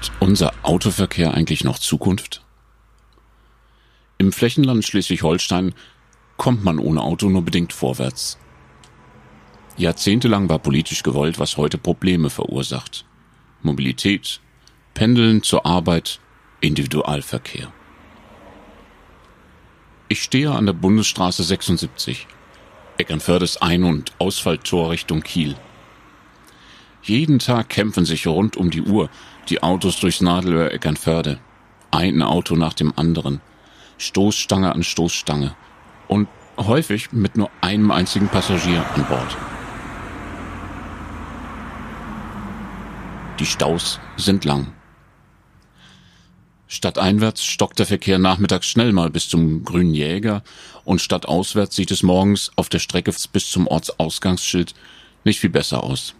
Hat unser Autoverkehr eigentlich noch Zukunft? Im Flächenland Schleswig-Holstein kommt man ohne Auto nur bedingt vorwärts. Jahrzehntelang war politisch gewollt, was heute Probleme verursacht. Mobilität, Pendeln zur Arbeit, Individualverkehr. Ich stehe an der Bundesstraße 76, Eckernfördes Ein- und Ausfalltor Richtung Kiel. Jeden Tag kämpfen sich rund um die Uhr die Autos durchs Nadelöhr Eckernförde. Ein Auto nach dem anderen. Stoßstange an Stoßstange. Und häufig mit nur einem einzigen Passagier an Bord. Die Staus sind lang. Stadteinwärts stockt der Verkehr nachmittags schnell mal bis zum Grünen Jäger und stadtauswärts sieht es morgens auf der Strecke bis zum Ortsausgangsschild nicht viel besser aus.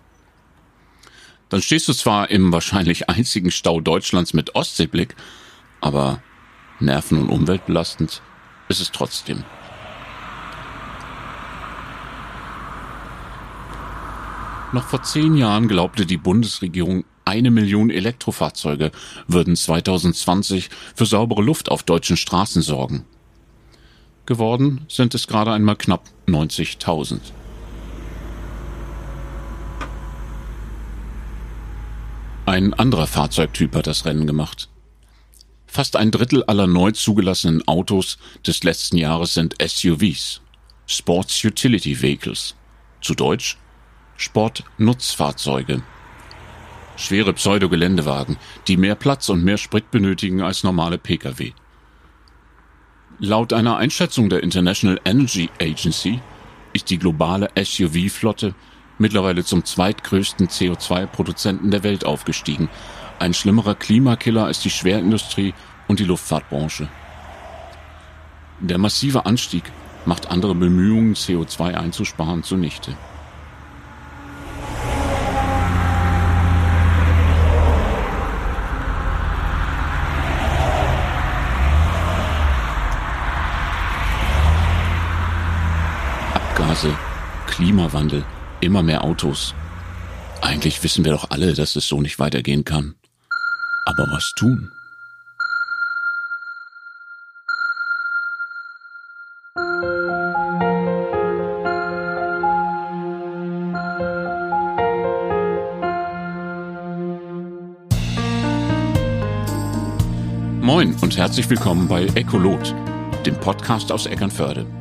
Dann stehst du zwar im wahrscheinlich einzigen Stau Deutschlands mit Ostseeblick, aber nerven- und umweltbelastend ist es trotzdem. Noch vor zehn Jahren glaubte die Bundesregierung eine Million Elektrofahrzeuge würden 2020 für saubere Luft auf deutschen Straßen sorgen. Geworden sind es gerade einmal knapp 90.000. Ein anderer Fahrzeugtyp hat das Rennen gemacht. Fast ein Drittel aller neu zugelassenen Autos des letzten Jahres sind SUVs, Sports Utility Vehicles, zu Deutsch Sportnutzfahrzeuge schwere Pseudogeländewagen, die mehr Platz und mehr Sprit benötigen als normale Pkw. Laut einer Einschätzung der International Energy Agency ist die globale SUV-Flotte mittlerweile zum zweitgrößten CO2-Produzenten der Welt aufgestiegen. Ein schlimmerer Klimakiller als die Schwerindustrie und die Luftfahrtbranche. Der massive Anstieg macht andere Bemühungen, CO2 einzusparen, zunichte. Abgase, Klimawandel, immer mehr Autos. Eigentlich wissen wir doch alle, dass es so nicht weitergehen kann. Aber was tun? Moin und herzlich willkommen bei Ecolot, dem Podcast aus Eckernförde.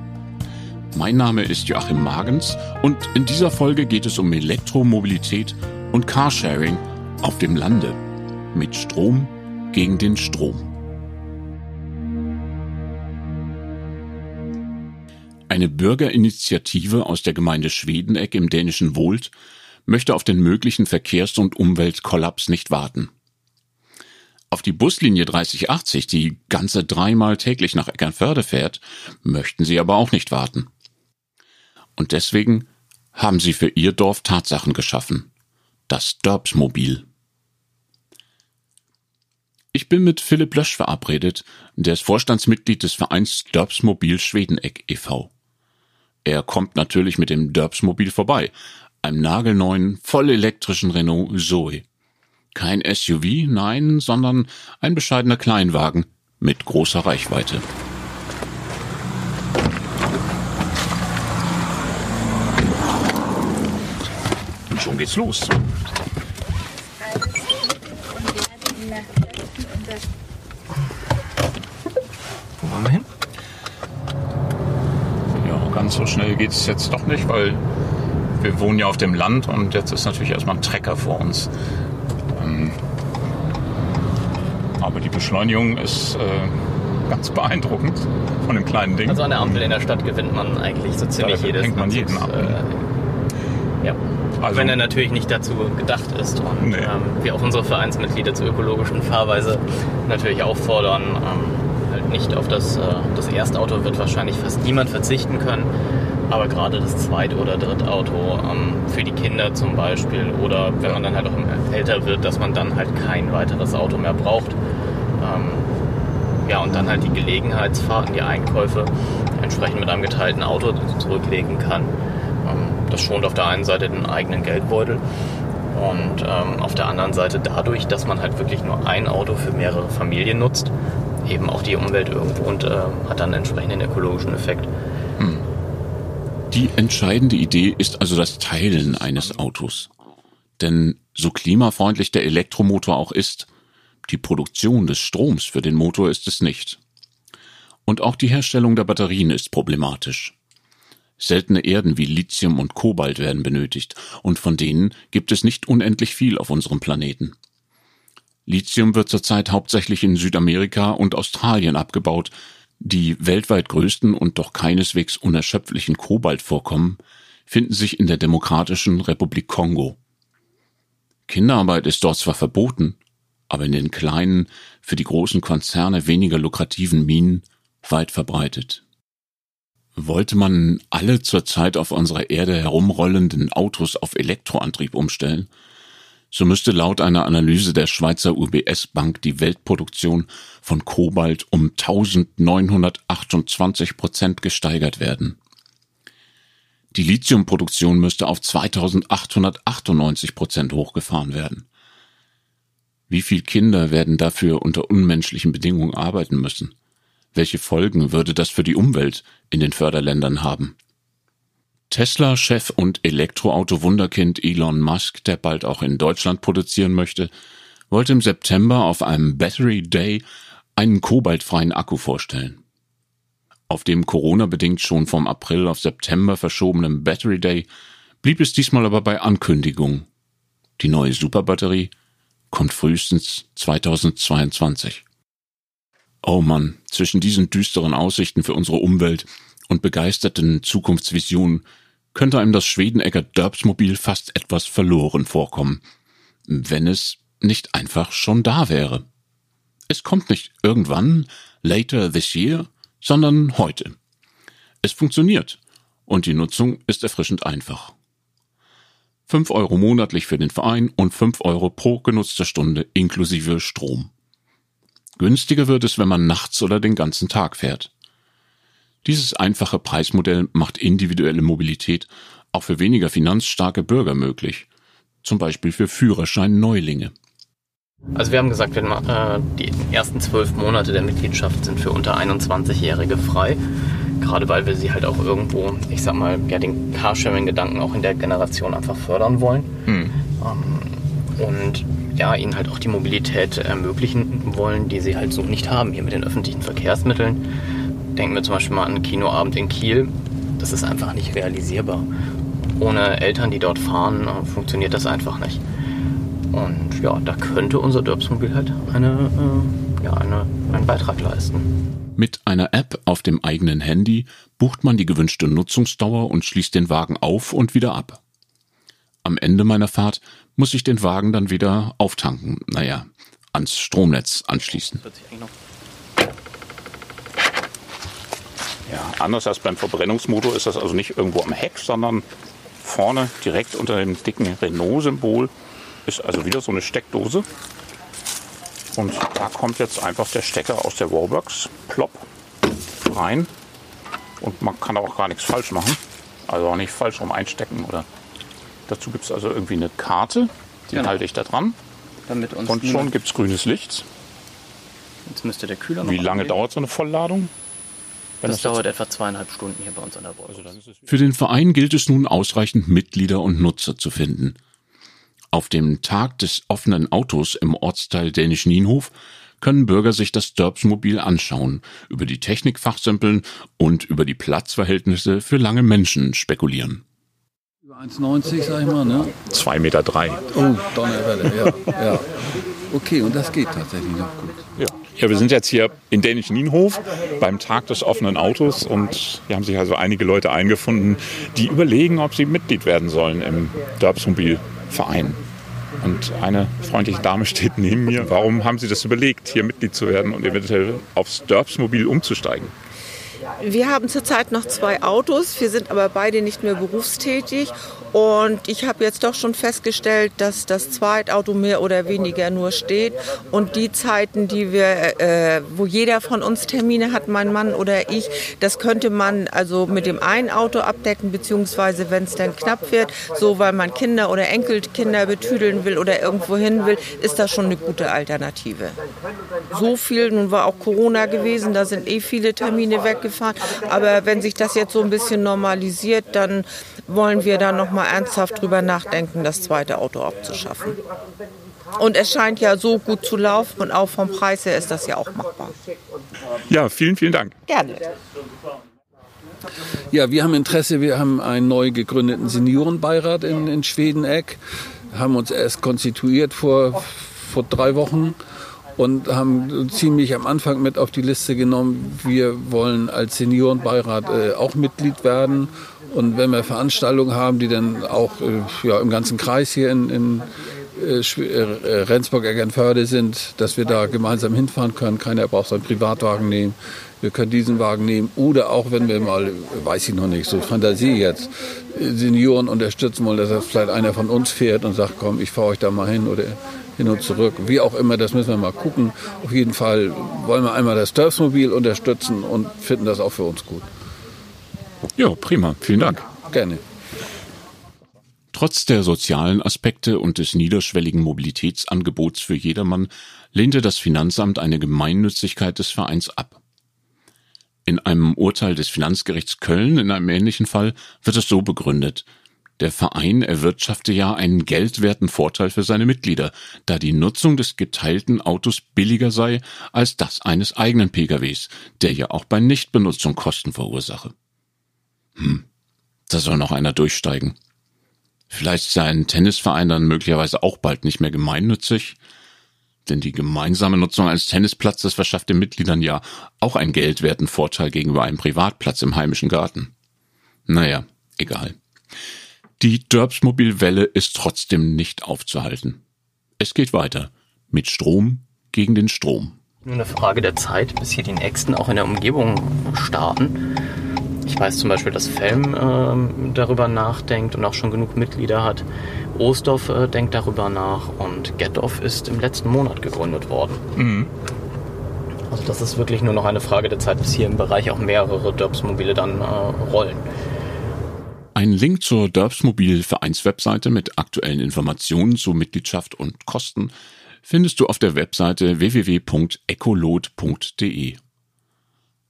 Mein Name ist Joachim Magens und in dieser Folge geht es um Elektromobilität und Carsharing auf dem Lande. Mit Strom gegen den Strom. Eine Bürgerinitiative aus der Gemeinde Schwedeneck im dänischen Wohlt möchte auf den möglichen Verkehrs- und Umweltkollaps nicht warten. Auf die Buslinie 3080, die ganze dreimal täglich nach Eckernförde fährt, möchten sie aber auch nicht warten. Und deswegen haben sie für ihr Dorf Tatsachen geschaffen. Das Dörbsmobil. Ich bin mit Philipp Lösch verabredet, der ist Vorstandsmitglied des Vereins Dörbsmobil Schwedeneck e.V. Er kommt natürlich mit dem Dörbsmobil vorbei, einem nagelneuen, vollelektrischen Renault Zoe. Kein SUV, nein, sondern ein bescheidener Kleinwagen mit großer Reichweite. Schon geht's los. Wo wollen wir hin? Ja, ganz so schnell geht's jetzt doch nicht, weil wir wohnen ja auf dem Land und jetzt ist natürlich erstmal ein Trecker vor uns. Ähm, aber die Beschleunigung ist äh, ganz beeindruckend von dem kleinen Ding. Also an der Ampel in der Stadt gewinnt man eigentlich so ziemlich Da jedes. man jeden ab, ne? Äh, ja. Also- Wenn er natürlich nicht dazu gedacht ist und Nee. ähm, wir auch unsere Vereinsmitglieder zur ökologischen Fahrweise natürlich auffordern, ähm, halt nicht auf das, äh, das Erstauto wird wahrscheinlich fast niemand verzichten können, aber gerade das Zweit- oder Drittauto ähm, für die Kinder zum Beispiel oder wenn man dann halt auch älter wird, dass man dann halt kein weiteres Auto mehr braucht. Ähm, ja, und dann halt die Gelegenheitsfahrten, die Einkäufe entsprechend mit einem geteilten Auto zurücklegen kann. Das schont auf der einen Seite den eigenen Geldbeutel Und ähm, auf der anderen Seite dadurch, dass man halt wirklich nur ein Auto für mehrere Familien nutzt, eben auch die Umwelt irgendwo und äh, hat dann entsprechend einen ökologischen Effekt. Hm. Die entscheidende Idee ist also das Teilen eines Autos. Denn so klimafreundlich der Elektromotor auch ist, die Produktion des Stroms für den Motor ist es nicht. Und auch die Herstellung der Batterien ist problematisch. Seltene Erden wie Lithium und Kobalt werden benötigt, und von denen gibt es nicht unendlich viel auf unserem Planeten. Lithium wird zurzeit hauptsächlich in Südamerika und Australien abgebaut, die weltweit größten und doch keineswegs unerschöpflichen Kobaltvorkommen finden sich in der Demokratischen Republik Kongo. Kinderarbeit ist dort zwar verboten, aber in den kleinen, für die großen Konzerne weniger lukrativen Minen weit verbreitet. Wollte man alle zurzeit auf unserer Erde herumrollenden Autos auf Elektroantrieb umstellen, so müsste laut einer Analyse der Schweizer UBS Bank die Weltproduktion von Kobalt um 1928 Prozent gesteigert werden. Die Lithiumproduktion müsste auf 2898 Prozent hochgefahren werden. Wie viele Kinder werden dafür unter unmenschlichen Bedingungen arbeiten müssen? Welche Folgen würde das für die Umwelt in den Förderländern haben? Tesla-Chef und Elektroauto-Wunderkind Elon Musk, der bald auch in Deutschland produzieren möchte, wollte im September auf einem Battery Day einen kobaltfreien Akku vorstellen. Auf dem Corona-bedingt schon vom April auf September verschobenen Battery Day blieb es diesmal aber bei Ankündigung. Die neue Superbatterie kommt frühestens 2022. Oh Mann, zwischen diesen düsteren Aussichten für unsere Umwelt und begeisterten Zukunftsvisionen könnte einem das Schwedenegger Derbsmobil fast etwas verloren vorkommen, wenn es nicht einfach schon da wäre. Es kommt nicht irgendwann, later this year, sondern heute. Es funktioniert und die Nutzung ist erfrischend einfach. Fünf Euro monatlich für den Verein und fünf Euro pro genutzter Stunde inklusive Strom. Günstiger wird es, wenn man nachts oder den ganzen Tag fährt. Dieses einfache Preismodell macht individuelle Mobilität auch für weniger finanzstarke Bürger möglich, zum Beispiel für Führerschein-Neulinge. Also wir haben gesagt, äh, die ersten zwölf Monate der Mitgliedschaft sind für unter 21-Jährige frei. Gerade weil wir sie halt auch irgendwo, ich sag mal, ja, den Carsharing-Gedanken auch in der Generation einfach fördern wollen. Hm. Ähm, und ja, ihnen halt auch die Mobilität ermöglichen wollen, die sie halt so nicht haben hier mit den öffentlichen Verkehrsmitteln. Denken wir zum Beispiel mal an einen Kinoabend in Kiel. Das ist einfach nicht realisierbar. Ohne Eltern, die dort fahren, funktioniert das einfach nicht. Und ja, da könnte unser Dörpsmobil halt eine, äh, ja, eine, einen Beitrag leisten. Mit einer App auf dem eigenen Handy bucht man die gewünschte Nutzungsdauer und schließt den Wagen auf und wieder ab. Am Ende meiner Fahrt muss ich den Wagen dann wieder auftanken, naja, ans Stromnetz anschließen. Ja, anders als beim Verbrennungsmotor ist das also nicht irgendwo am Heck, sondern vorne direkt unter dem dicken Renault-Symbol ist also wieder so eine Steckdose. Und da kommt jetzt einfach der Stecker aus der Wallbox, plopp, rein. Und man kann auch gar nichts falsch machen. Also auch nicht falsch rum einstecken oder Dazu gibt es also irgendwie eine Karte, die genau. halte ich da dran. Damit uns und schon gibt es grünes Licht. Jetzt müsste der Kühler noch Wie lange angehen. dauert so eine Vollladung? Das, das dauert etwa zweieinhalb Stunden hier bei uns an der Bord. Also Für den Verein gilt es nun ausreichend Mitglieder und Nutzer zu finden. Auf dem Tag des offenen Autos im Ortsteil Dänisch-Nienhof können Bürger sich das Dörpsmobil anschauen, über die Technik fachsimpeln und über die Platzverhältnisse für lange Menschen spekulieren. 1,90 sag ich mal, ne? 2,3 Meter. Drei. Oh, Donnerwelle, ja, ja. Okay, und das geht tatsächlich noch gut. Ja. ja, wir sind jetzt hier in Dänischen Nienhof beim Tag des offenen Autos und hier haben sich also einige Leute eingefunden, die überlegen, ob sie Mitglied werden sollen im Dörpsmobil-Verein. Und eine freundliche Dame steht neben mir. Warum haben Sie das überlegt, hier Mitglied zu werden und eventuell aufs Dörpsmobil umzusteigen? Wir haben zurzeit noch zwei Autos, wir sind aber beide nicht mehr berufstätig Und ich habe jetzt doch schon festgestellt, dass das Zweitauto mehr oder weniger nur steht. Und die Zeiten, die wir, äh, wo jeder von uns Termine hat, mein Mann oder ich, das könnte man also mit dem einen Auto abdecken, beziehungsweise wenn es dann knapp wird, so weil man Kinder oder Enkelkinder betüdeln will oder irgendwo hin will, ist das schon eine gute Alternative. So viel, nun war auch Corona gewesen, da sind eh viele Termine weggefahren. Aber wenn sich das jetzt so ein bisschen normalisiert, dann wollen wir da noch mal ernsthaft drüber nachdenken, das zweite Auto abzuschaffen. Und es scheint ja so gut zu laufen und auch vom Preis her ist das ja auch machbar. Ja, vielen, vielen Dank. Gerne. Ja, wir haben Interesse, wir haben einen neu gegründeten Seniorenbeirat in, in Schwedeneck, haben uns erst konstituiert vor, vor drei Wochen und haben ziemlich am Anfang mit auf die Liste genommen, wir wollen als Seniorenbeirat äh, auch Mitglied werden. Und wenn wir Veranstaltungen haben, die dann auch äh, ja, im ganzen Kreis hier in, in äh, äh Rendsburg-Eckernförde sind, dass wir da gemeinsam hinfahren können. Keiner braucht seinen Privatwagen nehmen. Wir können diesen Wagen nehmen. Oder auch wenn wir mal, weiß ich noch nicht, so Fantasie jetzt, Senioren unterstützen wollen, dass vielleicht einer von uns fährt und sagt, komm, ich fahre euch da mal hin oder hin und zurück. Wie auch immer, das müssen wir mal gucken. Auf jeden Fall wollen wir einmal das Turfsmobil unterstützen und finden das auch für uns gut. Ja, prima. Vielen Dank. Gerne. Trotz der sozialen Aspekte und des niederschwelligen Mobilitätsangebots für jedermann lehnte das Finanzamt eine Gemeinnützigkeit des Vereins ab. In einem Urteil des Finanzgerichts Köln in einem ähnlichen Fall wird es so begründet. Der Verein erwirtschafte ja einen geldwerten Vorteil für seine Mitglieder, da die Nutzung des geteilten Autos billiger sei als das eines eigenen PKWs, der ja auch bei Nichtbenutzung Kosten verursache. Hm, da soll noch einer durchsteigen. Vielleicht sei ein Tennisverein dann möglicherweise auch bald nicht mehr gemeinnützig, denn die gemeinsame Nutzung eines Tennisplatzes verschafft den Mitgliedern ja auch einen geldwerten Vorteil gegenüber einem Privatplatz im heimischen Garten. Naja, egal. Die Derbsmobilwelle ist trotzdem nicht aufzuhalten. Es geht weiter. Mit Strom gegen den Strom. Nur eine Frage der Zeit, bis hier die nächsten auch in der Umgebung starten. Ich weiß zum Beispiel, dass Felm äh, darüber nachdenkt und auch schon genug Mitglieder hat. Oosdorf äh, denkt darüber nach und Gethoff ist im letzten Monat gegründet worden. Mhm. Also das ist wirklich nur noch eine Frage der Zeit, bis hier im Bereich auch mehrere Derbsmobile dann äh, rollen. Ein Link zur Derbsmobil Vereinswebseite mit aktuellen Informationen zu Mitgliedschaft und Kosten findest du auf der Webseite www.ecolot.de.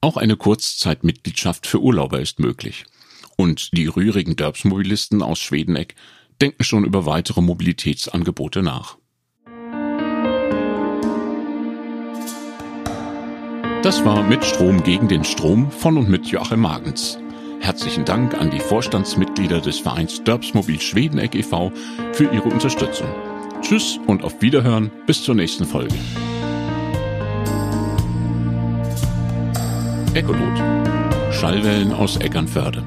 Auch eine Kurzzeitmitgliedschaft für Urlauber ist möglich. Und die rührigen Derbsmobilisten aus Schwedeneck denken schon über weitere Mobilitätsangebote nach. Das war mit Strom gegen den Strom von und mit Joachim Magens. Herzlichen Dank an die Vorstandsmitglieder des Vereins Dörbsmobil Schwedeneck e.V. für ihre Unterstützung. Tschüss und auf Wiederhören bis zur nächsten Folge. Echolot. Schallwellen aus Eckernförde.